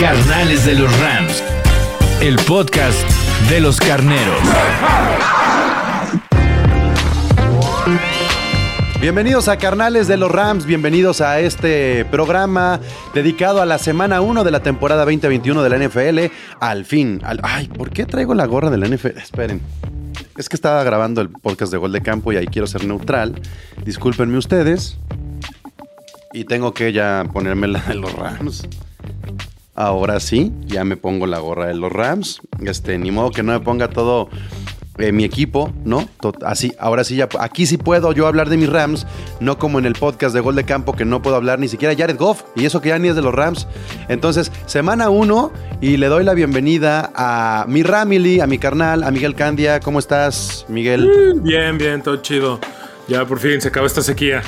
Carnales de los Rams. El podcast de los carneros. Bienvenidos a Carnales de los Rams, bienvenidos a este programa dedicado a la semana 1 de la temporada 2021 de la NFL. Al fin, al- ay, ¿por qué traigo la gorra de la NFL? Esperen. Es que estaba grabando el podcast de Gol de Campo y ahí quiero ser neutral. Discúlpenme ustedes. Y tengo que ya ponerme la de los Rams. Ahora sí, ya me pongo la gorra de los Rams. Este, ni modo que no me ponga todo eh, mi equipo, ¿no? Así, ahora sí ya, aquí sí puedo yo hablar de mis Rams, no como en el podcast de Gol de Campo que no puedo hablar ni siquiera Jared Goff, y eso que ya ni es de los Rams. Entonces, semana uno, y le doy la bienvenida a mi Ramily, a mi carnal, a Miguel Candia. ¿Cómo estás, Miguel? Bien, bien, todo chido. Ya por fin se acaba esta sequía.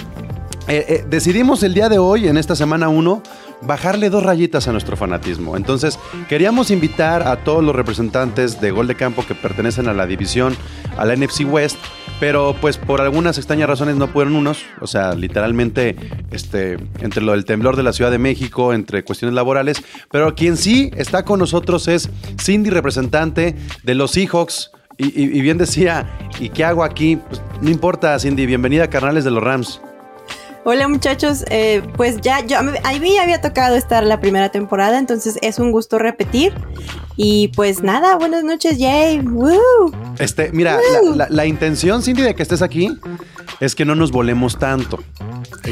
Eh, eh, decidimos el día de hoy, en esta semana 1, bajarle dos rayitas a nuestro fanatismo. Entonces, queríamos invitar a todos los representantes de Gol de Campo que pertenecen a la división, a la NFC West, pero pues por algunas extrañas razones no pudieron unos. O sea, literalmente, este, entre lo del temblor de la Ciudad de México, entre cuestiones laborales. Pero quien sí está con nosotros es Cindy, representante de los Seahawks. Y, y- bien decía, ¿y qué hago aquí? Pues, no importa, Cindy, bienvenida a Carnales de los Rams. Hola muchachos, eh, pues ya, yo, a mí ya había tocado estar la primera temporada, entonces es un gusto repetir. Y pues nada, buenas noches, Jay. Woo. Este, mira, la, la- la intención, Cindy, de que estés aquí es que no nos volemos tanto.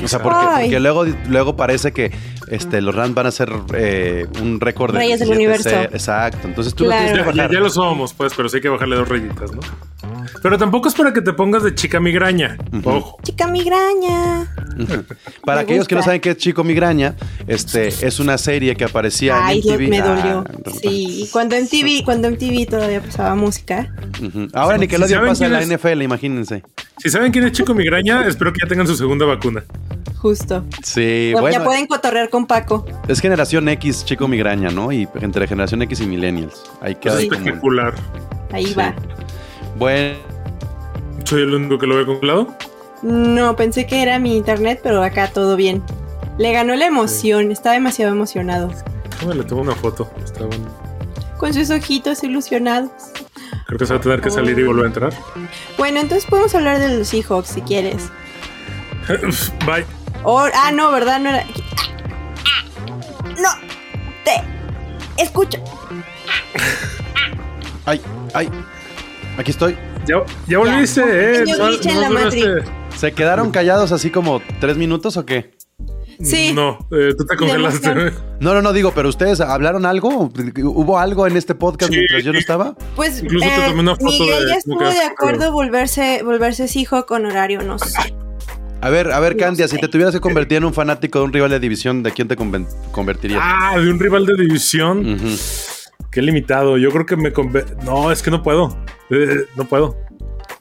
O sea, porque, porque luego, luego parece que este, los Rams van a ser eh, un récord de Reyes del 17-0. universo. Exacto. Entonces tú Claro. lo tienes Ya, que ya- bajar. ya lo somos, pues, pero sí hay que bajarle dos rayitas, ¿no? Pero tampoco es para que te pongas de chica migraña. Ojo. Chica migraña. Para Me aquellos que no saben qué es Chico Migraña, este, es una serie que aparecía Ay, en MTV. me dolió. Ah, Sí, y cuando MTV, cuando MTV todavía pasaba música. Ahora Nickelodeon saben pasa en la es- NFL, imagínense. Si saben quién es chico migraña, espero que ya tengan su segunda vacuna. Justo. Sí, Bueno, bueno. ya pueden cotorrear con Paco. Es generación X, Chico Migraña, ¿no? Y entre generación X y millennials. Ahí Es queda ahí como- espectacular. Ahí Sí. va. Bueno. Soy el único que lo ve congelado. No, pensé que era mi internet, pero acá todo bien. Le ganó la emoción, estaba demasiado emocionado. Déjame le tomo una foto. Está bueno. Con sus ojitos ilusionados. Creo que se va a tener que salir y volver a entrar. Bueno, entonces podemos hablar de los Seahawks si quieres. Bye. Ah, no, ¿verdad? No era. No, te escucho. Ay, ay. Aquí estoy. Ya, ya volviste, eh. Pequeño No- no ¿Se quedaron callados así como tres minutos o qué? Sí. No, eh, tú te congelaste. No, no, no, digo, pero ustedes hablaron algo. ¿Hubo algo en este podcast Sí. mientras yo no estaba? Pues Incluso te tomé una foto Miguel de ya estuvo de acuerdo volverse, volverse Seahawk honorario, no sé. A ver, a ver, No Candia, sé. si te tuvieras que convertir en un fanático de un rival de división, ¿de quién te convertirías? Ah, de un rival de división. Ujú. Qué limitado. Yo creo que me No, es que no puedo. Eh, no puedo.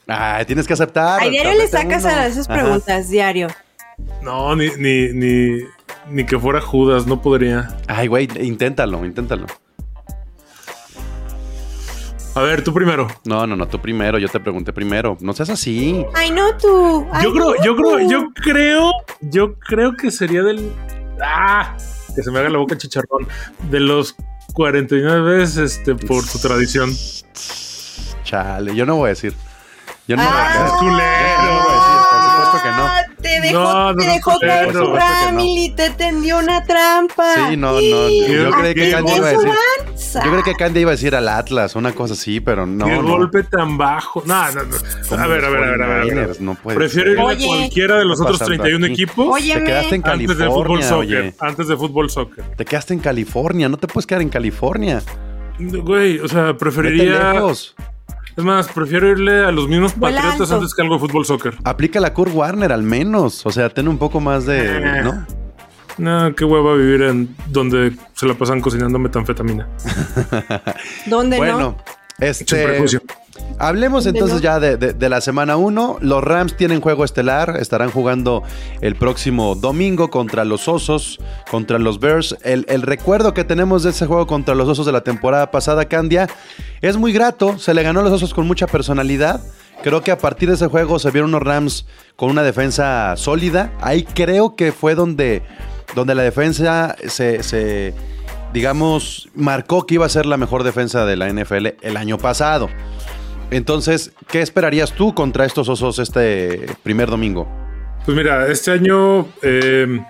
Ay, tienes que aceptar. A diario le sacas uno. a esas Ajá. preguntas, diario. No, ni, ni, ni, ni que fuera Judas, no podría. Ay, güey, inténtalo, inténtalo. A ver, tú primero. No, no, no, tú primero, yo te pregunté primero. No seas así. Ay, no tú. Ay, yo creo, no yo creo, yo creo, yo creo que sería del. Ah, que se me haga la boca chicharrón. De los 49 veces, este, por su tradición. Chale, yo no voy a decir. Yo no voy a Ah. decir. Yo no voy a decir, por supuesto que no. Ah, Te dejó, No, no te dejó caer su no. Ramily, te tendió una trampa. Sí, no, no. Yo Qué- creí que Candy iba a decir. avanza. Yo creí que Candy iba a decir al Atlas, una cosa así, pero no. Qué no. golpe tan bajo. No, no, no. A ver, a ver, a ver, a ver. a ver. 49ers, no puede Prefiero ir a Oye. cualquiera de los ¿Qué otros pasando 31 aquí? equipos Óyeme. Te quedaste en antes de fútbol California, soccer. oye. Antes de fútbol soccer. Te quedaste en California, no te puedes quedar en California. Güey, o sea, preferiría. lejos. Es más, prefiero irle a los mismos Vuela patriotas antes que algo de fútbol soccer. Aplica la Kurt Warner al menos. O sea, ten un poco más de. Eh. ¿No? No, qué hueva vivir en donde se la pasan cocinando metanfetamina. ¿Dónde Bueno, no? Este. Hablemos ¿Dónde entonces no? ya de, de- de la semana 1. Los Rams tienen juego estelar. Estarán jugando el próximo domingo contra los Osos, contra los Bears. El, el recuerdo que tenemos de ese juego contra los Osos de la temporada pasada, Candia, es muy grato. Se le ganó a los Osos con mucha personalidad. Creo que a partir de ese juego se vieron unos Rams con una defensa sólida. Ahí creo que fue donde, donde la defensa se, se, digamos, marcó que iba a ser la mejor defensa de la NFL el año pasado. Entonces, ¿qué esperarías tú contra estos osos este primer domingo? Pues mira, este año, eh,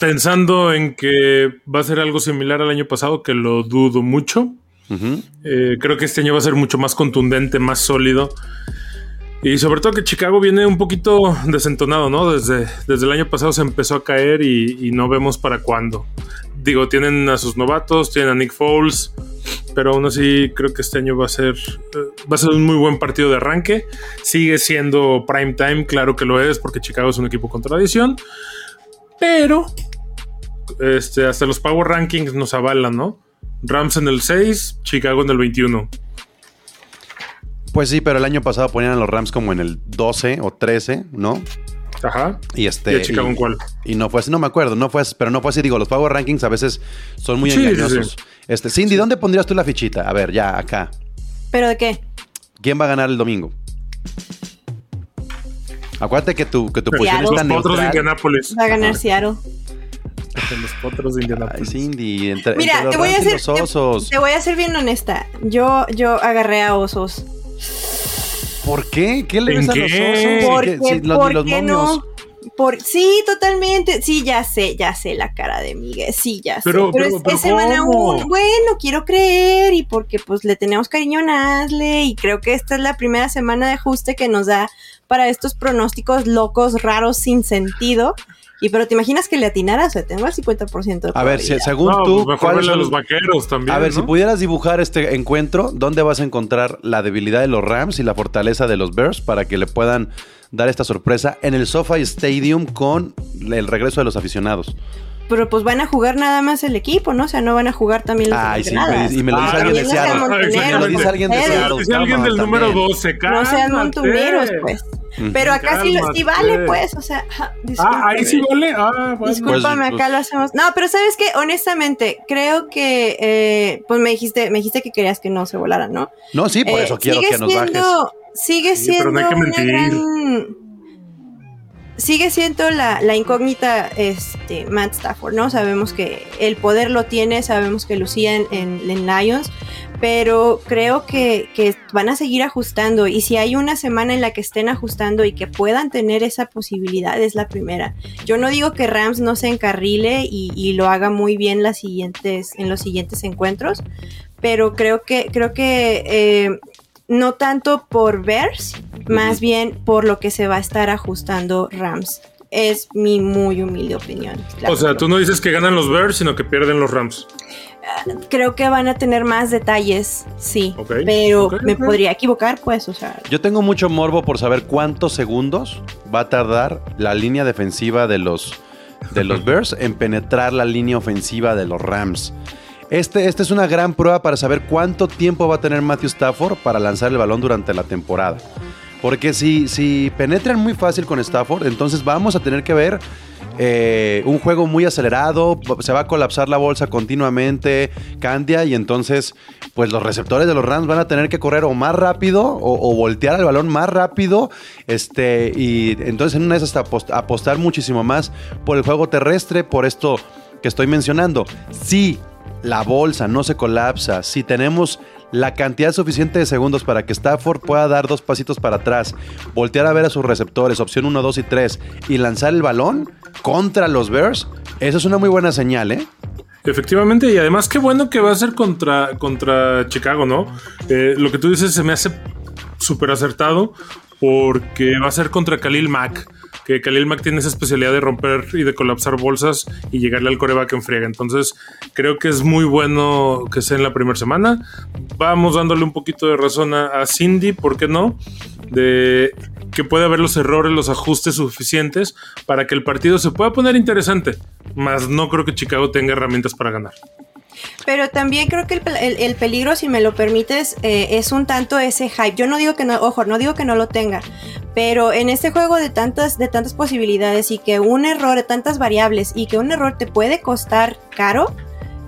pensando en que va a ser algo similar al año pasado, que lo dudo mucho, eh, creo que este año va a ser mucho más contundente, más sólido. Y sobre todo que Chicago viene un poquito desentonado, ¿no? Desde, desde el año pasado se empezó a caer y, no vemos para cuándo. Digo, tienen a sus novatos, tienen a Nick Foles, pero aún así creo que este año va a ser eh, va a ser un muy buen partido de arranque. Sigue siendo prime time, claro que lo es, porque Chicago es un equipo con tradición, pero este, hasta los Power Rankings nos avalan, ¿no? Rams en el 6, Chicago en el 21. Pues sí, pero el año pasado ponían a los Rams como en el 12 o 13, ¿no? Ajá. Y este. ¿Y a Chicago en cuál? Y no fue así, no me acuerdo, no fue así, pero no fue así. Digo, los Power Rankings a veces son muy Sí, sí, engañosos. sí. Este, Cindy, ¿dónde pondrías tú la fichita? A ver, ya, acá. ¿Pero de qué? ¿Quién va a ganar el domingo? Acuérdate que tu, que tu posición Seattle. está Los potros de neutral. Indianápolis. Va a ganar Seattle. Los potros de Ay, Indianápolis. Cindy, entre, Mira, entre los te voy a Rams y hacer. los osos. Te, te voy a ser bien honesta. Yo, yo agarré a osos. ¿Por qué? ¿Qué le ¿En ves a qué? los osos? Porque, ¿Qué- si los- ¿por los qué momios? no? Por, sí, totalmente. Sí, ya sé, ya sé la cara de Miguel. Sí, ya sé. Pero- Pero, pero- es, pero es semana ¿cómo? uno. Bueno, quiero creer y porque pues le tenemos cariño a Nasle y creo que esta es la primera semana de ajuste que nos da para estos pronósticos locos, raros, sin sentido. Y pero te imaginas que le atinara, o sea, tengo el 50% de A ver, si- según No, tú, pues mejor ¿cuáles son los vaqueros también. A ver, si pudieras dibujar este encuentro, ¿dónde vas a encontrar la debilidad de los Rams y la fortaleza de los Bears para que le puedan dar esta sorpresa en el SoFi Stadium con el regreso de los aficionados? Pero pues van a jugar nada más el equipo, ¿no? O sea, no van a jugar también los Ay, sí, y me lo dice Ah, alguien de también no sean Seattle. montoneros, Me lo dice alguien de ustedes. Seattle. Es alguien del número también. 12, No sean montuneros, pues. Pero acá sí, lo, sí vale, pues. O sea, Ah, discúlpame. ahí sí vale. Ah, bueno. Discúlpame, Pues, acá lo hacemos. No, pero sabes que, honestamente, creo que, eh, pues me dijiste, me dijiste que querías que no se volaran, ¿no? No, sí, por Eh, eso quiero sigue que nos bajes. siendo, Sigue Sí, pero siendo no hay que una mentir. gran- Sigue siendo la, la incógnita este, Matt Stafford, ¿no? Sabemos que el poder lo tiene, sabemos que lucía en, Lions, pero creo que, que van a seguir ajustando y si hay una semana en la que estén ajustando y que puedan tener esa posibilidad es la primera. Yo no digo que Rams no se encarrile y, y lo haga muy bien las siguientes, en los siguientes encuentros, pero creo que, creo que eh, no tanto por Bears, más bien por lo que se va a estar ajustando Rams. Es mi muy humilde opinión. claro. O sea, tú no dices que ganan los Bears, sino que pierden los Rams. Creo que van a tener más detalles, sí. Pero me podría equivocar, pues, o sea. Yo tengo mucho morbo por saber cuántos segundos va a tardar la línea defensiva de los, de los Bears en penetrar la línea ofensiva de los Rams. Este, esta es una gran prueba para saber cuánto tiempo va a tener Matthew Stafford para lanzar el balón durante la temporada. Porque si, si penetran muy fácil con Stafford, entonces vamos a tener que ver eh, un juego muy acelerado, se va a colapsar la bolsa continuamente, Candia, y entonces pues los receptores de los Rams van a tener que correr o más rápido o, voltear el balón más rápido, este, y entonces en una de esas apost- apostar muchísimo más por el juego terrestre, por esto que estoy mencionando. Si la bolsa no se colapsa, si tenemos la cantidad suficiente de segundos para que Stafford pueda dar dos pasitos para atrás, voltear a ver a sus receptores, opción 1, 2 y 3, y lanzar el balón contra los Bears, eso es una muy buena señal, ¿eh? Efectivamente, y además qué bueno que va a ser contra, contra Chicago, ¿no? Eh, lo que tú dices se me hace súper acertado porque va a ser contra Khalil Mack, que Khalil Mack tiene esa especialidad de romper y de colapsar bolsas y llegarle al coreback en friega. Entonces creo que es muy bueno que sea en la primera semana. Vamos dándole un poquito de razón a, Cindy, ¿por qué no? De que puede haber los errores, los ajustes suficientes para que el partido se pueda poner interesante. Más no creo que Chicago tenga herramientas para ganar. Pero también creo que el, el peligro, si me lo permites, eh, es un tanto ese hype. Yo no digo que no, ojo, no digo que no lo tenga, pero en este juego de tantas, de tantas posibilidades y que un error, de tantas variables y que un error te puede costar caro,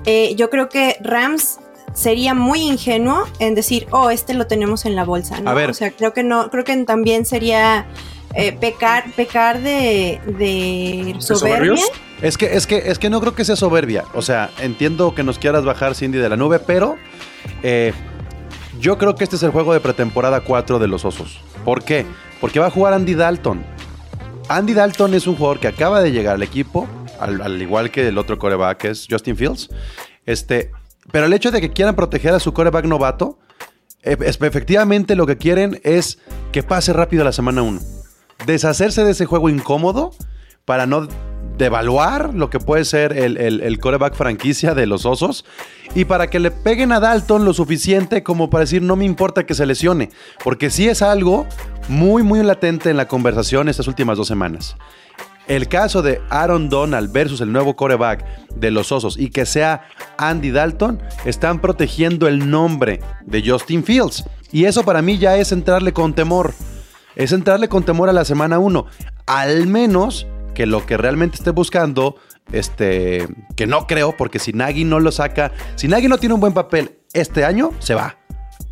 eh, yo creo que Rams sería muy ingenuo en decir, oh, este lo tenemos en la bolsa. ¿no? A ver. O sea, creo que no, creo que también sería eh, pecar, pecar de, de ¿De soberbia. soberbios? Es que, es que, es que no creo que sea soberbia. O sea, entiendo que nos quieras bajar Cindy de la nube, pero eh, yo creo que este es el juego de pretemporada 4 de los Osos. ¿Por qué? Porque va a jugar Andy Dalton. Andy Dalton es un jugador que acaba de llegar al equipo, al, al igual que el otro coreback que es Justin Fields. Este, pero el hecho de que quieran proteger a su coreback novato, es- efectivamente lo que quieren es que pase rápido la semana 1. Deshacerse de ese juego incómodo para no devaluar lo que puede ser el, el, coreback franquicia de los osos y para que le peguen a Dalton lo suficiente como para decir no me importa que se lesione, porque sí es algo muy muy latente en la conversación estas últimas dos semanas. El caso de Aaron Donald versus el nuevo coreback de los Osos y que sea Andy Dalton, están protegiendo el nombre de Justin Fields. Y eso para mí ya es entrarle con temor. Es entrarle con temor a la semana 1. Al menos que lo que realmente esté buscando, este, que no creo, porque si Nagy no lo saca, si Nagy no tiene un buen papel este año, se va.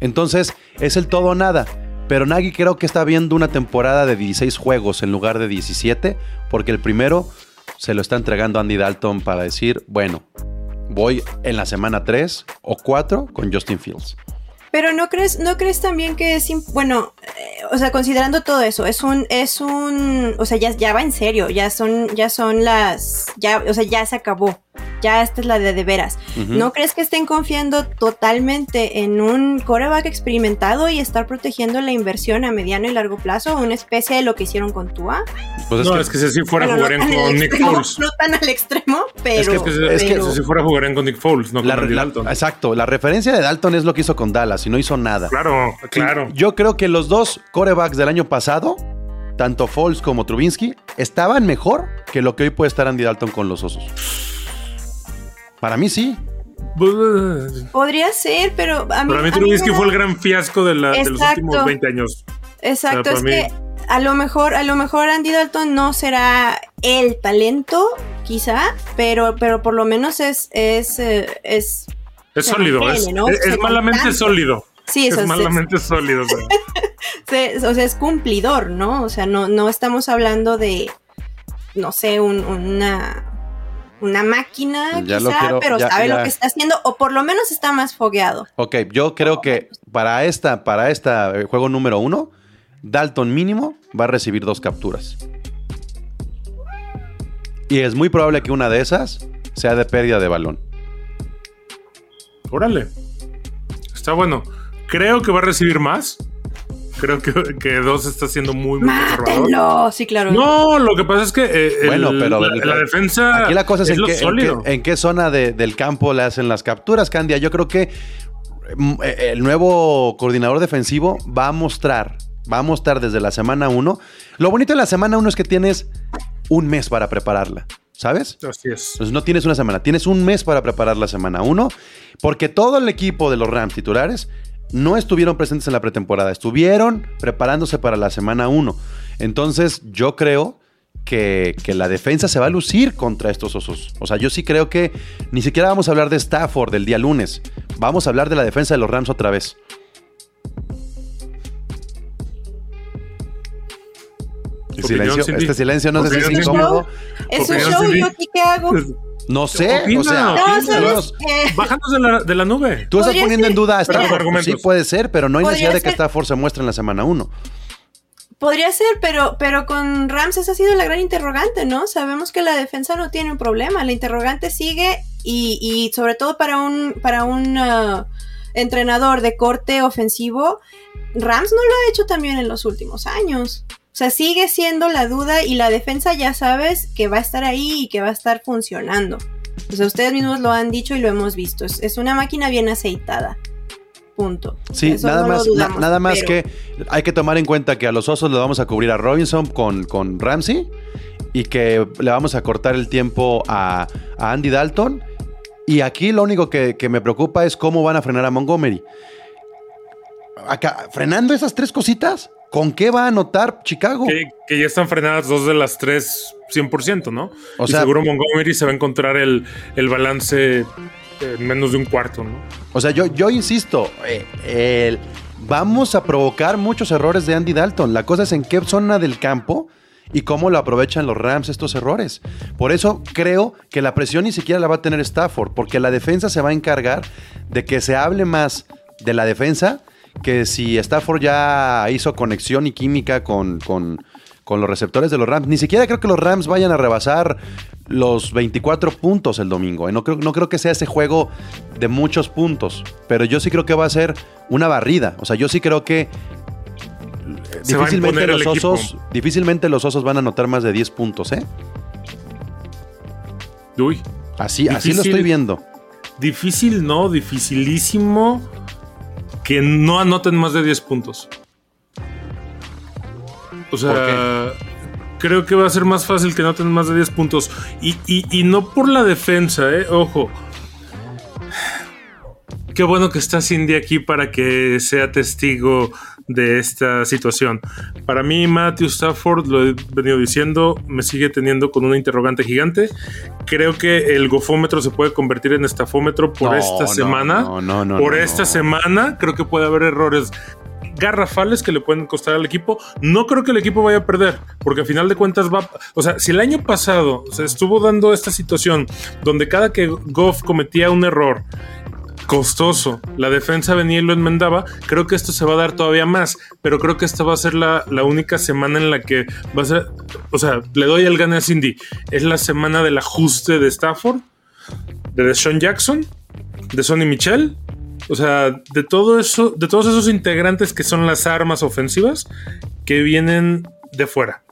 Entonces es el todo o nada. Pero Nagy creo que está viendo una temporada de 16 juegos en lugar de 17, porque el primero se lo está entregando Andy Dalton para decir, bueno, voy en la semana 3 o 4 con Justin Fields. Pero no crees, no crees también que es bueno, eh, o sea, considerando todo eso, es un, es un, o sea, ya, ya va en serio, ya son, ya son las, ya, o sea, ya se acabó, ya esta es la de de veras. ¿No crees que estén confiando totalmente en un coreback experimentado y estar protegiendo la inversión a mediano y largo plazo, una especie de lo que hicieron con Tua? Pues es no, que- es que si así fuera no jugarían tan al con Nick extremo, Foles. No tan al extremo, pero, Es que- Es que pero- si fuera jugarían con Nick Foles, no con la- Andy la- Dalton. exacto, la referencia de Dalton es lo que hizo con Dallas y no hizo nada. Claro, claro. Yo creo que los dos corebacks del año pasado, tanto Foles como Trubinsky, estaban mejor que lo que hoy puede estar Andy Dalton con los osos. Para mí sí. Podría ser, pero a mí, Para mí Trubisky da- fue el gran fiasco de, la- de los últimos 20 años. Exacto, O sea, es que a lo mejor, a lo mejor Andy Dalton no será el talento, quizá, pero, pero por lo menos es, es, eh, es Es sólido, es, mantiene, ¿no? es- es malamente sólido. sí, Es eso es, malamente sólido. o sea. se- o sea, es cumplidor, ¿no? O sea, no, no estamos hablando de, no sé, un- una, una máquina, Ya quizá, quiero- pero ya- sabe ya. lo que está haciendo, o por lo menos está más fogueado. Ok, yo creo que para esta, para esta eh, juego número uno, Dalton mínimo va a recibir dos capturas. Y es muy probable que una de esas sea de pérdida de balón. Órale. Está bueno. Creo que va a recibir más. Creo que, que dos está siendo muy, muy conservador. ¡Mátenlo! Sí, claro. No, lo que pasa es que eh, el- Bueno, pero la, la defensa Aquí la cosa es, en, lo qué, en sólido. qué- en qué zona de- del campo le hacen las capturas, Candia. Yo creo que mm, eh, el nuevo coordinador defensivo va a mostrar, va a mostrar desde la semana 1. Lo bonito de la semana 1 es que tienes un mes para prepararla, ¿sabes? Así es. Entonces no tienes una semana, tienes un mes para preparar la semana 1, porque todo el equipo de los Rams titulares no estuvieron presentes en la pretemporada, estuvieron preparándose para la semana 1. Entonces yo creo que, que la defensa se va a lucir contra estos osos. O sea, yo sí creo que ni siquiera vamos a hablar de Stafford del día lunes, vamos a hablar de la defensa de los Rams otra vez. Silencio, este silencio no sé si es incómodo. Es un show. ¿yo aquí qué hago? No sé, Opina, o sea, No, Eh, Bájanos de la, de la nube. Tú estás poniendo en duda a Stafford. argumentos. Sí puede ser, pero no hay Podría necesidad de que ser. Stafford se muestre en la semana 1. Podría ser, pero, pero con Rams esa ha sido la gran interrogante, ¿no? Sabemos que la defensa no tiene un problema, la interrogante sigue y, y sobre todo para un, para un ah, entrenador de corte ofensivo, Rams no lo ha hecho también en los últimos años. O sea, sigue siendo la duda y la defensa ya sabes que va a estar ahí y que va a estar funcionando. O sea, ustedes mismos lo han dicho y lo hemos visto. Es, es una máquina bien aceitada. punto. Sí, Eso nada no más, dudamos, na- nada más pero- que hay que tomar en cuenta que a los osos le vamos a cubrir a Robinson con, con Ramsey y que le vamos a cortar el tiempo a, a Andy Dalton. Y aquí lo único que, que me preocupa es cómo van a frenar a Montgomery. Acá, frenando esas tres cositas, ¿con qué va a anotar Chicago? Que, que ya están frenadas dos de las tres 100%, ¿no? O y sea- seguro Montgomery se va a encontrar el, el balance en menos de un cuarto, ¿no? O sea, yo, yo insisto, eh, vamos a provocar muchos errores de Andy Dalton. La cosa es en qué zona del campo y cómo lo aprovechan los Rams estos errores. Por eso creo que la presión ni siquiera la va a tener Stafford, porque la defensa se va a encargar de que se hable más de la defensa que si Stafford ya hizo conexión y química con, con- con los receptores de los Rams. Ni siquiera creo que los Rams vayan a rebasar los 24 puntos el domingo. ¿eh? No, creo, no creo que sea ese juego de muchos puntos, pero yo sí creo que va a ser una barrida. O sea, yo sí creo que Se difícilmente los equipo. osos, difícilmente los osos van a anotar más de 10 puntos, ¿eh? Uy, Así, así lo estoy viendo. difícil, no, dificilísimo que no anoten más de 10 puntos. O sea, creo que va a ser más fácil que anoten más de 10 puntos. Y, y- y no por la defensa, ¿eh? Ojo. Qué bueno que está Cindy aquí para que sea testigo de esta situación. Para mí, Matthew Stafford, lo he venido diciendo, me sigue teniendo con una interrogante gigante. Creo que el gofómetro se puede convertir en estafómetro por No, esta no, semana. no, no, no, por esta semana, creo que puede haber errores garrafales que le pueden costar al equipo. No creo que el equipo vaya a perder, porque al final de cuentas va. O sea, si el año pasado se estuvo dando esta situación donde cada que Goff cometía un error costoso, la defensa venía y lo enmendaba, creo que esto se va a dar todavía más, pero creo que esta va a ser la, la única semana en la que va a ser, o sea, le doy el gane a Cindy, es la semana del ajuste de Stafford, de Deshaun Jackson, de Sonny Michel, o sea, de todo eso, de todos esos integrantes que son las armas ofensivas que vienen de fuera.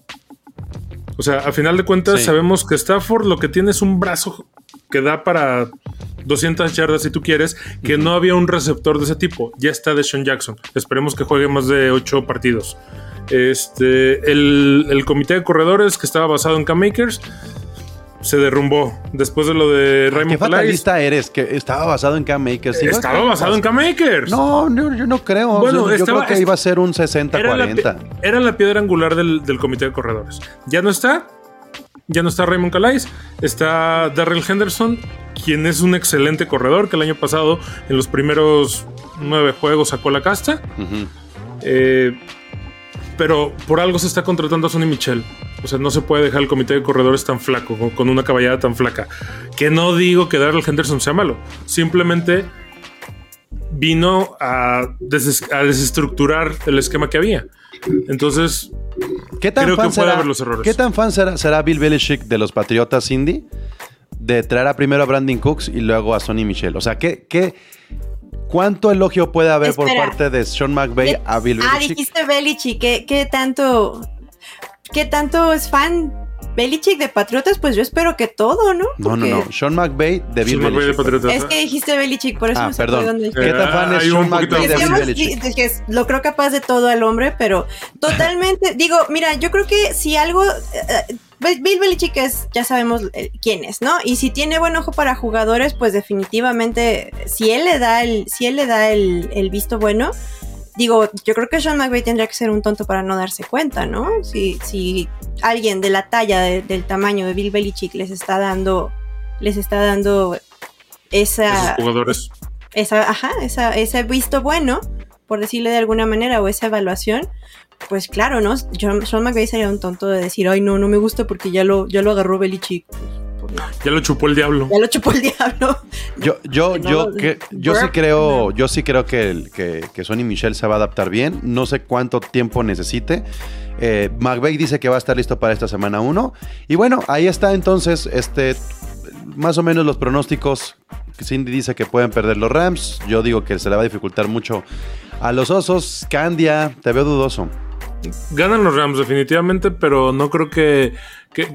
O sea, a final de cuentas Sí. sabemos que Stafford lo que tiene es un brazo que da para 200 yardas si tú quieres, que no había un receptor de ese tipo. Ya está Deshaun Jackson. Esperemos que juegue más de 8 partidos. Este, el, el comité de corredores que estaba basado en K-Makers se derrumbó después de lo de ¿Qué Raymond Calais. fatalista eres? Que estaba basado en Cam Makers. ¿Sí? Estaba basado en K-Makers. No, no, yo no creo. Bueno, yo, creo que iba a ser un 60-40. era era la piedra angular del, del comité de corredores. Ya no está. Ya no está Raymond Calais. Está Darrell Henderson, quien es un excelente corredor que el año pasado en los primeros nueve juegos sacó la casta. Eh, pero por algo se está contratando a Sonny Michel. O sea, no se puede dejar el comité de corredores tan flaco, con, con una caballada tan flaca. Que no digo que Darrell Henderson sea malo. Simplemente vino a, des- a desestructurar el esquema que había. Entonces, ¿Qué tan Creo que fan puede será, haber los errores. ¿Qué tan fan será, será Bill Belichick de los Patriotas Cindy? De traer a primero a Brandon Cooks y luego a Sonny Michel. O sea, ¿qué, qué, ¿cuánto elogio puede haber por parte de Sean McVay a Bill Ah, Belichick? dijiste Belichick. ¿Qué, qué tanto, ¿Qué tanto es fan Belichick de Patriotas? Pues yo espero que todo, ¿no? no, no, Porque no. Sean McVay de Bill McVay de Belichick. Patriotas. Es que dijiste Belichick, por eso Ah, me sacó de perdón. donde ¿Qué tan fan es Sean McVay de Bill Belichick? lo creo capaz de todo al hombre, pero totalmente, digo, mira, yo creo que si algo, eh, eh, Bill Belichick es, ya sabemos eh, quién es, ¿no? Y si tiene buen ojo para jugadores, pues definitivamente, si él le da el, si él le da el, el visto bueno, digo, yo creo que Sean McVay tendría que ser un tonto para no darse cuenta, ¿no? Si, si alguien de la talla, de- del tamaño de Bill Belichick les está dando, les está dando Esos esa, jugadores. esa, ajá, esa, ese visto bueno, por decirle de alguna manera, o esa evaluación, pues claro, ¿no? John, Sean McVay sería un tonto de decir, ay, no, no me gusta porque ya lo, ya lo agarró Belichick. Ya lo chupó el diablo. ya lo chupó el diablo. Yo, yo, No, yo, que, yo sí creo, yo sí creo que, el- que, que Sonny Michel se va a adaptar bien. No sé cuánto tiempo necesite. Eh, McVay dice que va a estar listo para esta semana 1. Y bueno, ahí está entonces, este, más o menos los pronósticos. Cindy dice que pueden perder los Rams. Yo digo que se le va a dificultar mucho a los osos. Candia, te veo dudoso. Ganan los Rams definitivamente, pero no creo que, que,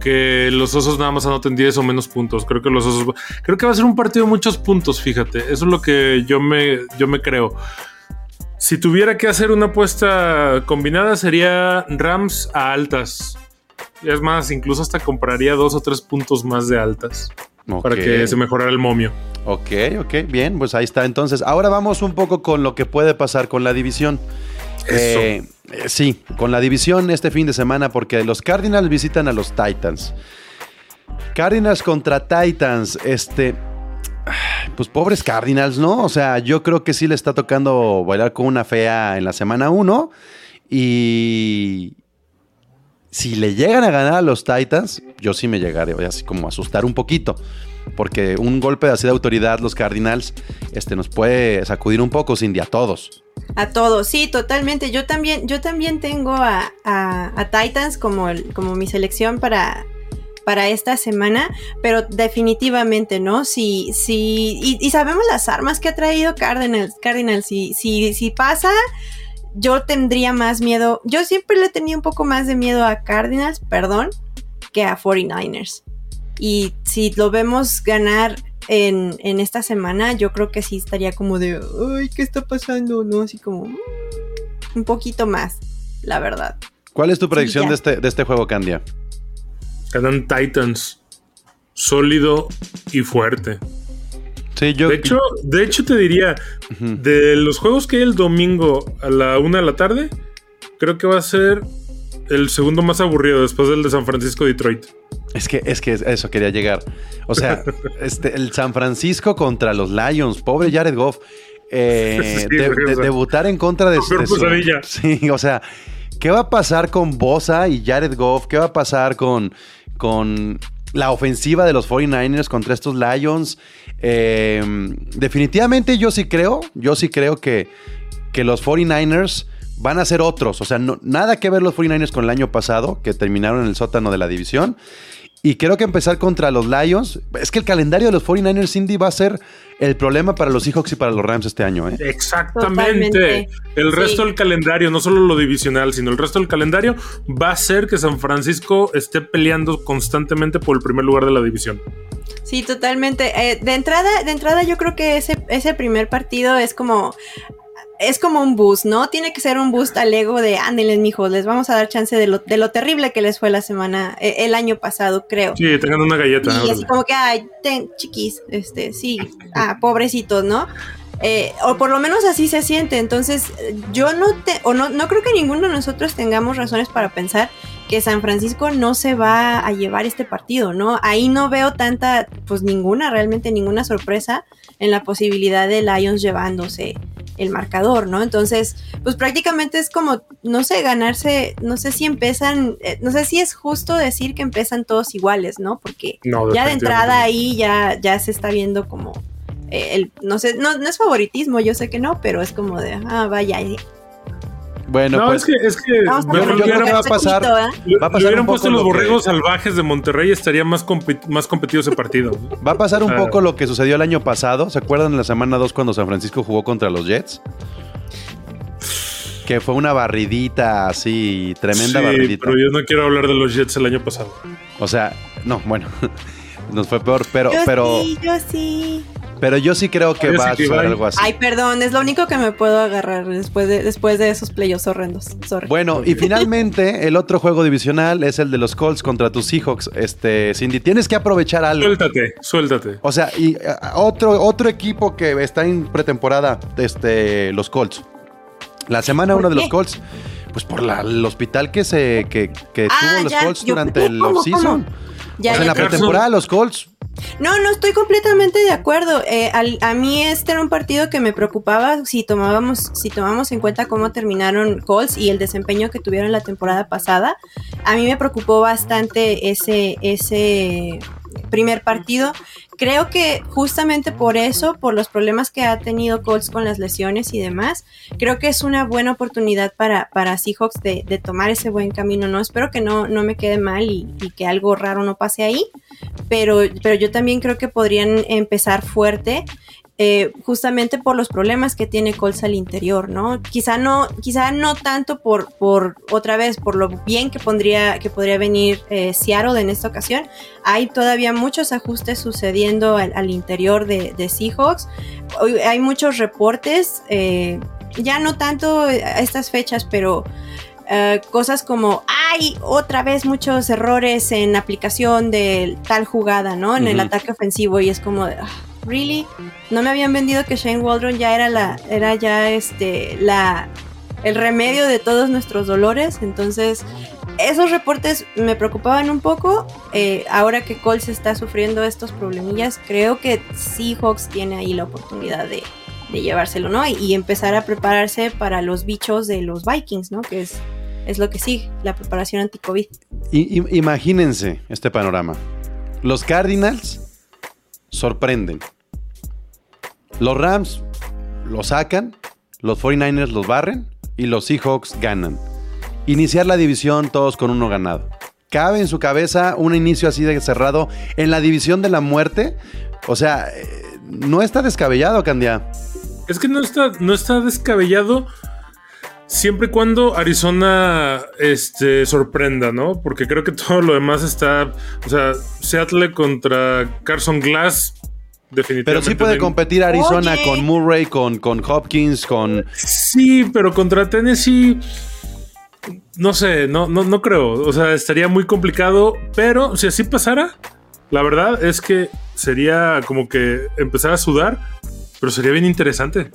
que los osos nada más anoten 10 o menos puntos. Creo que los osos. Creo que va a ser un partido de muchos puntos, fíjate. Eso es lo que yo me, yo me creo. Si tuviera que hacer una apuesta combinada, sería Rams a altas. Es más, incluso hasta compraría dos o tres puntos más de altas para que se mejorara el momio. Ok, ok, bien, pues ahí está. Entonces, ahora vamos un poco con lo que puede pasar con la división. Eh, sí, con la división este fin de semana, porque los Cardinals visitan a los Titans. Cardinals contra Titans, este. Pues pobres Cardinals, ¿no? O sea, yo creo que sí le está tocando bailar con una fea en la semana 1. Y. Si le llegan a ganar a los Titans, yo sí me llegaré así como a asustar un poquito. Porque un golpe así de autoridad, los Cardinals, este, nos puede sacudir un poco, Cindy, a todos. A todos, sí, totalmente. Yo también, yo también tengo a, Titans como, como mi selección para, para esta semana, pero definitivamente, ¿no? Si, si, y, y sabemos las armas que ha traído Cardinals, Cardinals, si, si, si pasa, yo tendría más miedo, yo siempre le tenía un poco más de miedo a Cardinals, perdón, que a 49ers. Y si lo vemos ganar en, en esta semana, yo creo que sí estaría como de, ay, ¿qué está pasando? No, así como mm, un poquito más, la verdad. ¿Cuál es tu predicción de, este, de este juego, Candia? Ganan Titans. Sólido y fuerte. Sí, yo. De hecho, de hecho te diría, de los juegos que hay el domingo a la una de la tarde, creo que va a ser el segundo más aburrido después del de San Francisco Detroit. Es que, es que eso quería llegar. O sea, este, el San Francisco contra los Lions, pobre Jared Goff. eh, Sí, de- güey, o de- sea, debutar en contra de, de su-. Sí, o sea, ¿qué va a pasar con Bosa y Jared Goff? ¿Qué va a pasar con, con la ofensiva de los 49ers contra estos Lions? Eh, definitivamente yo sí creo, yo sí creo que, que los 49ers van a ser otros. O sea, no- nada que ver los 49ers con el año pasado, que terminaron en el sótano de la división. Y creo que empezar contra los Lions. Es que el calendario de los 49ers, Cindy, va a ser el problema para los Seahawks y para los Rams este año. ¿eh? Exactamente. Totalmente. El resto Sí. del calendario, no solo lo divisional, sino el resto del calendario va a ser que San Francisco esté peleando constantemente por el primer lugar de la división. Sí, totalmente. Eh, de entrada, de entrada yo creo que ese, ese primer partido es como es como un boost, ¿no? Tiene que ser un boost al ego de ándeles, mijos, les vamos a dar chance de lo, de lo terrible que les fue la semana, eh, el año pasado, creo. Sí, tengan una galleta. Y así como que, ay, ten, chiquis, este, sí, ah, pobrecitos, ¿no? Eh, o por lo menos así se siente. Entonces, yo no te, o no, no creo que ninguno de nosotros tengamos razones para pensar que San Francisco no se va a llevar este partido, ¿no? Ahí no veo tanta, pues ninguna, realmente ninguna sorpresa en la posibilidad de Lions llevándose el marcador, ¿no? Entonces, pues prácticamente es como, no sé, ganarse, no sé si empiezan, eh, no sé si es justo decir que empiezan todos iguales, ¿no? Porque No, ya de entrada ahí ya, ya se está viendo como eh, el, no sé, no, no es favoritismo, yo sé que no, pero es como de, ah, vaya, Bueno, no, pues es que, es que Yo- creo que hubieran- va a pasar- poquito, ¿eh? va a pasar hubieran un poco puesto los lo que- borregos salvajes de Monterrey, estaría más, compet- más competido ese partido. Va a pasar un Ah. poco lo que sucedió el año pasado. ¿Se acuerdan en la semana 2 cuando San Francisco jugó contra los Jets? Que fue una barridita así, tremenda sí, barridita. pero yo no quiero hablar de los Jets el año pasado. O sea, no, bueno, nos fue peor, pero, Yo pero, sí, yo sí. Pero yo sí creo que va sí a va. algo así. Ay, perdón, es lo único que me puedo agarrar después de, después de esos playoffs horrendos. Sorry. Bueno, y finalmente el otro juego divisional es el de los Colts contra tus Seahawks. Este, Cindy, tienes que aprovechar algo. Suéltate, suéltate. O sea, y otro, otro equipo que está en pretemporada, este, los Colts. La semana ¿Por uno de los Colts, pues por la- el hospital que se que, que Ah, tuvo los ya, Colts yo- durante el ¿cómo, off-season. cómo? O Ya, sea, en la te- pretemporada los Colts. No, no estoy completamente de acuerdo. Eh, al- a mí este era un partido que me preocupaba si tomábamos, si tomamos en cuenta cómo terminaron Colts y el desempeño que tuvieron la temporada pasada. A mí me preocupó bastante ese, ese primer partido. Creo que justamente por eso, por los problemas que ha tenido Colts con las lesiones y demás, creo que es una buena oportunidad para, para Seahawks de, tomar ese buen camino, ¿no? Espero que no, no me quede mal y, y que algo raro no pase ahí pero, pero yo también creo que podrían empezar fuerte. Eh, justamente por los problemas que tiene Colts al interior, ¿no? Quizá no, quizá no tanto por, por otra vez, por lo bien que, pondría, que podría venir eh, Seattle en esta ocasión. Hay todavía muchos ajustes sucediendo al, al interior de, de, Seahawks. Hay muchos reportes, eh, ya no tanto a estas fechas, pero Uh, cosas como hay otra vez muchos errores en aplicación de tal jugada, ¿no? En uh -huh. el ataque ofensivo y es como, uh, really, no me habían vendido que Shane Waldron ya era la, era ya este, la, el remedio de todos nuestros dolores, entonces esos reportes me preocupaban un poco. Eh, ahora que Colts está sufriendo estos problemillas, creo que Seahawks tiene ahí la oportunidad de, de llevárselo, ¿no? Y, y, empezar a prepararse para los bichos de los Vikings, ¿no? Que es es lo que sigue, la preparación anti-COVID. Imagínense este panorama. Los Cardinals sorprenden. Los Rams lo sacan, los 49ers los barren y los Seahawks ganan. Iniciar la división todos con uno ganado. ¿Cabe en su cabeza un inicio así de cerrado en la división de la muerte? O sea, no está descabellado, Candia. Es que no está, no está descabellado Siempre y cuando Arizona este, sorprenda, ¿no? Porque creo que todo lo demás está. O sea, Seattle contra Carson Glass. Definitivamente. Pero sí puede competir Arizona Oye. con Murray, con, con Hopkins, con. Sí, pero contra Tennessee. No sé, no, no, no creo. O sea, estaría muy complicado. Pero si así pasara, la verdad es que sería como que empezar a sudar. Pero sería bien interesante.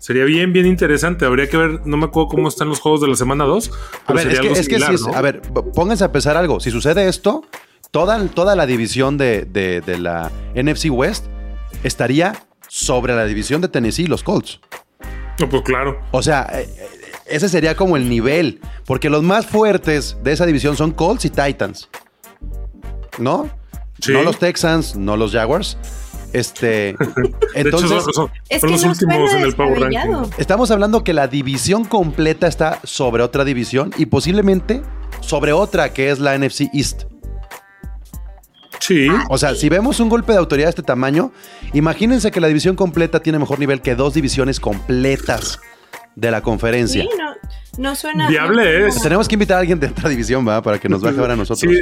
Sería bien, bien interesante. Habría que ver, no me acuerdo cómo están los juegos de la semana 2. A ver, es que, es similar, que si, ¿no? a ver, pónganse a pensar algo. Si sucede esto, toda, toda la división de, de, de, la NFC West estaría sobre la división de Tennessee y los Colts. No, pues claro. O sea, eh, ese sería como el nivel. Porque los más fuertes de esa división son Colts y Titans. ¿No? Sí. No los Texans, no los Jaguars. Este, entonces, hecho, son, son, es son los últimos en el Power Ranking. Estamos hablando que la división completa está sobre otra división y posiblemente sobre otra que es la NFC East. Sí. O sea, si vemos un golpe de autoridad de este tamaño, imagínense que la división completa tiene mejor nivel que dos divisiones completas de la conferencia. Sí, no, no suena. Viable es. Tenemos que invitar a alguien de otra división, ¿va? Para que nos baje ahora a nosotros. Sí.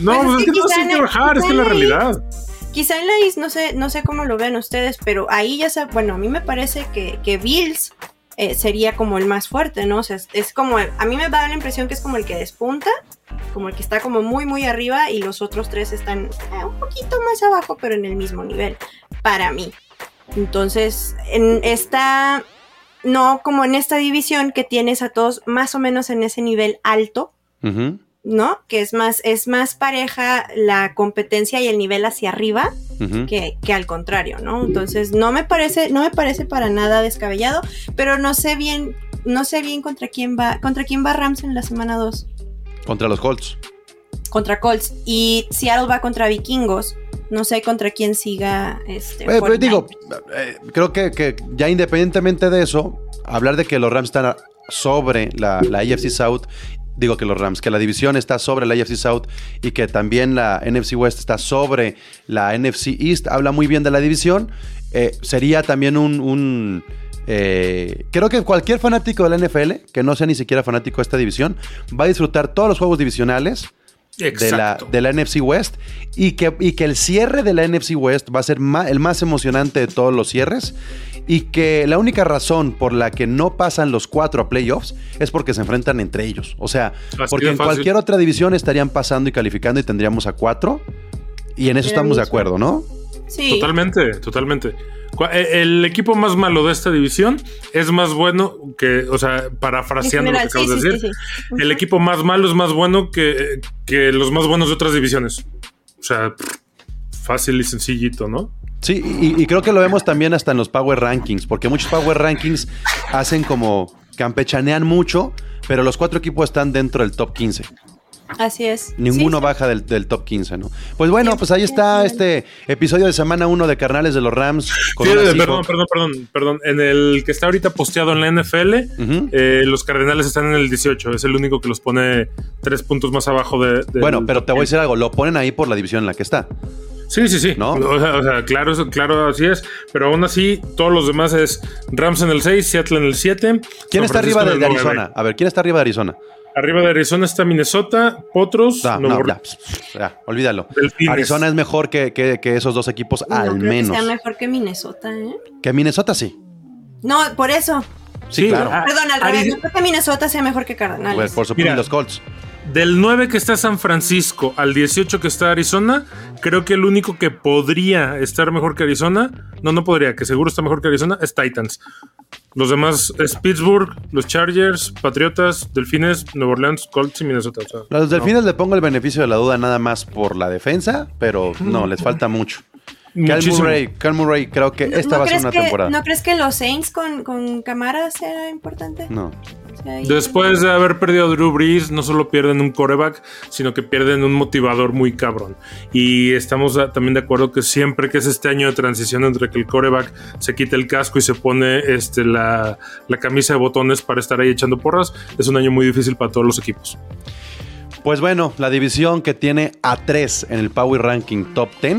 No, pues es, que, que no tiene que bajar, es que es la realidad. Quizá en la East, no sé, no sé cómo lo vean ustedes, pero ahí ya bueno, a mí me parece que, que Bills eh, sería como el más fuerte, ¿no? O sea, es, es, como, a mí me da la impresión que es como el que despunta, como el que está como muy, muy arriba y los otros tres están eh, un poquito más abajo, pero en el mismo nivel, para mí. Entonces, en esta, no como en esta división que tienes a todos más o menos en ese nivel alto, uh. ¿No? Que es más, es más pareja la competencia y el nivel hacia arriba uh -huh. que, que, al contrario, ¿no? Entonces, no me parece, no me parece para nada descabellado, pero no sé bien, no sé bien contra quién va, contra quién va Rams en la semana 2. Contra los Colts. Contra Colts. Y Seattle va contra Vikingos. No sé contra quién siga este. Eh, pero digo, eh, creo que, que, ya independientemente de eso, hablar de que los Rams están sobre la, la AFC South digo que los Rams, que la división está sobre la AFC South y que también la NFC West está sobre la NFC East, habla muy bien de la división. Eh, sería también un... eh, creo que cualquier fanático de la NFL, que no sea ni siquiera fanático de esta división, va a disfrutar todos los juegos divisionales de la, de la, NFC West y que, y que el cierre de la NFC West va a ser el más emocionante de todos los cierres y que la única razón por la que no pasan los cuatro a playoffs es porque se enfrentan entre ellos. O sea, Así porque en cualquier otra división estarían pasando y calificando y tendríamos a cuatro y en eso estamos de acuerdo, ¿no? Sí. Totalmente, totalmente. eh, El equipo más malo de esta división es más bueno que, o sea, parafraseando lo que acabas sí, de decir, sí, sí, uh -huh. el equipo más malo es más bueno que, que los más buenos de otras divisiones. O sea, fácil y sencillito, ¿no? Sí, y, y, creo que lo vemos también hasta en los Power Rankings, porque muchos Power Rankings hacen como campechanean mucho, pero los cuatro equipos están dentro del top 15. Así es. Ninguno sí, baja del, del, top 15, ¿no? Pues bueno, pues ahí está este episodio de semana 1 de Carnales de los Rams. Con sí, perdón, perdón, perdón, perdón. En el que está ahorita posteado en la NFL, uh -huh. eh, los Cardenales están en el 18. Es el único que los pone tres puntos más abajo de. de bueno, pero te voy a decir algo. Lo ponen ahí por la división en la que está. Sí, sí, sí. ¿No? O, sea, o sea, claro, eso- claro, así es. Pero aún así, todos los demás es Rams en el 6, Seattle en el 7. ¿Quién San está Francisco arriba de, en de el 9. Arizona? A ver, ¿quién está arriba de Arizona? Arriba de Arizona está Minnesota, Potros, No, ya, ya, olvídalo. Delfines. Arizona es mejor que, que- que esos dos equipos, No al creo menos. Que sea mejor que Minnesota, ¿eh? Que Minnesota sí. No, por eso. Sí, claro. ah, Perdón, al Ari- revés. No creo que Minnesota sea mejor que Cardenales. Pues, por supuesto, Mira. y los Colts. Del 9 que está San Francisco al 18 que está Arizona, creo que el único que podría estar mejor que Arizona, no, no podría, que seguro está mejor que Arizona, es Titans. Los demás es Pittsburgh, los Chargers, Patriotas, Delfines, Nueva Orleans, Colts y Minnesota. o sea, A los delfines le pongo el beneficio de la duda nada más por la defensa, pero no, les falta mucho. Cal. Murray, Cal Murray, creo que esta va a ser una que, temporada. ¿No crees que los Saints con, con Camara sea importante? No. Ahí- Después de haber perdido a Drew Brees, no solo pierden un coreback, sino que pierden un motivador muy cabrón. Y estamos también de acuerdo que siempre que es este año de transición entre que el coreback se quita el casco y se pone este, la, la camisa de botones para estar ahí echando porras, es un año muy difícil para todos los equipos. Pues bueno, la división que tiene a 3 en el Power Ranking Top 10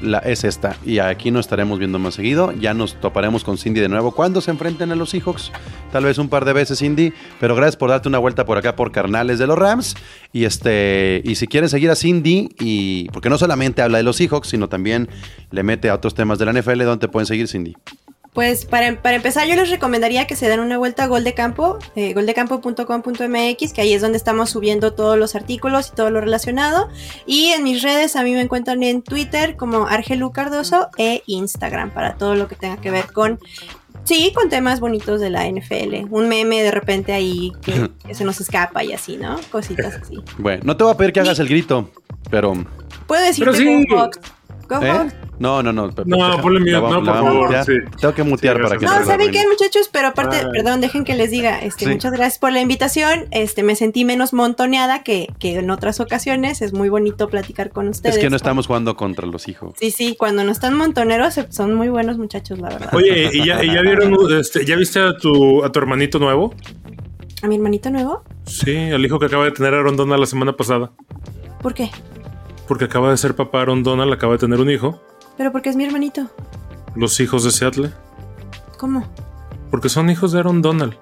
la, es esta. Y aquí nos estaremos viendo más seguido. Ya nos toparemos con Cindy de nuevo cuando se enfrenten a los Seahawks. Tal vez un par de veces, Cindy. Pero gracias por darte una vuelta por acá por carnales de los Rams. Y este y si quieren seguir a Cindy, y porque no solamente habla de los Seahawks, sino también le mete a otros temas de la NFL, ¿dónde pueden seguir, Cindy? Pues para, para empezar yo les recomendaría que se den una vuelta a Gol de Campo, eh, goldecampo.com.mx, que ahí es donde estamos subiendo todos los artículos y todo lo relacionado. Y en mis redes a mí me encuentran en Twitter como Argelu Cardoso e Instagram para todo lo que tenga que ver con, sí, con temas bonitos de la NFL. Un meme de repente ahí que, que se nos escapa y así, ¿no? Cositas así. Bueno, no te voy a pedir que hagas el grito, pero. Puedo decirte Pero sí. Go Hawks. Go ¿eh? Hawks. No, no, no. No, ponle vamos- no, por a favor, sí. Tengo que mutear Sí, para que No, se ¿saben qué, muchachos? Pero aparte, Ay. perdón, dejen que les diga, este, Sí. muchas gracias por la invitación. Este, me sentí menos montoneada que, que en otras ocasiones. Es muy bonito platicar con ustedes. Es que no estamos jugando contra los hijos. Sí, sí, cuando no están montoneros se- son muy buenos muchachos, la verdad. Oye, ¿y ya, y ya vieron, este, ya viste a tu, a tu hermanito nuevo? ¿A mi hermanito nuevo? Sí, al hijo que acaba de tener Aaron Donald la semana pasada. ¿Por qué? Porque acaba de ser papá Aaron Donald, acaba de tener un hijo. Pero porque es mi hermanito. Los hijos de Seattle. ¿Cómo? Porque son hijos de Aaron Donald.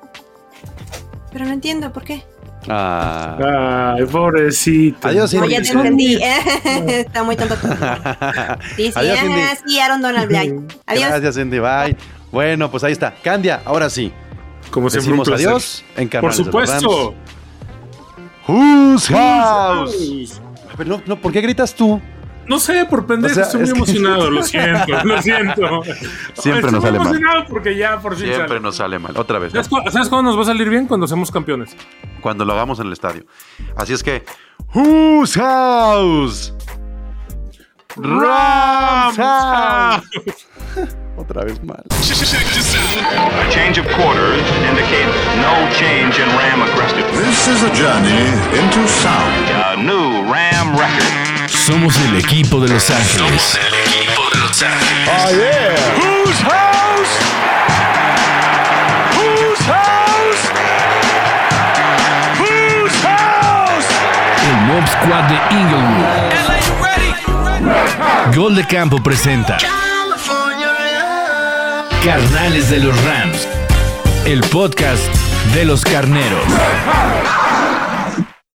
Pero no entiendo, ¿por qué? Ah. Ay, pobrecito. Adiós, No, ya te entendí. Está muy tonto. Sí, sí, Adiós, ah, sí, Aaron Donald Black. Adiós. Gracias, Cindy. Bye. Bueno, pues ahí está. Candia, ahora sí. Como siempre, un Decimos placer. adiós en Por supuesto. Rams. Whose house? Pero no, no, ¿por qué gritas tú? No sé, por pendejo, O sea, estoy muy es que- emocionado, lo siento, lo siento. Siempre estoy nos sale muy mal. emocionado porque ya por fin sale. nos sale mal. Otra vez. ¿Sabes, ¿Sabes cuándo nos va a salir bien? Cuando seamos campeones. Cuando lo hagamos en el estadio. Así es que. Whose house? Rams house. Otra vez mal. A change of quarters indicates no change in Ram aggressiveness. This is a journey into sound. A new Ram record. Somos el equipo de Los Ángeles. Somos el equipo de Los Ángeles. Oh, yeah. Whose house? Whose house? Whose house? El Mob Squad de Inglewood. Gol de Campo presenta Carnales de los Rams. El podcast de los carneros.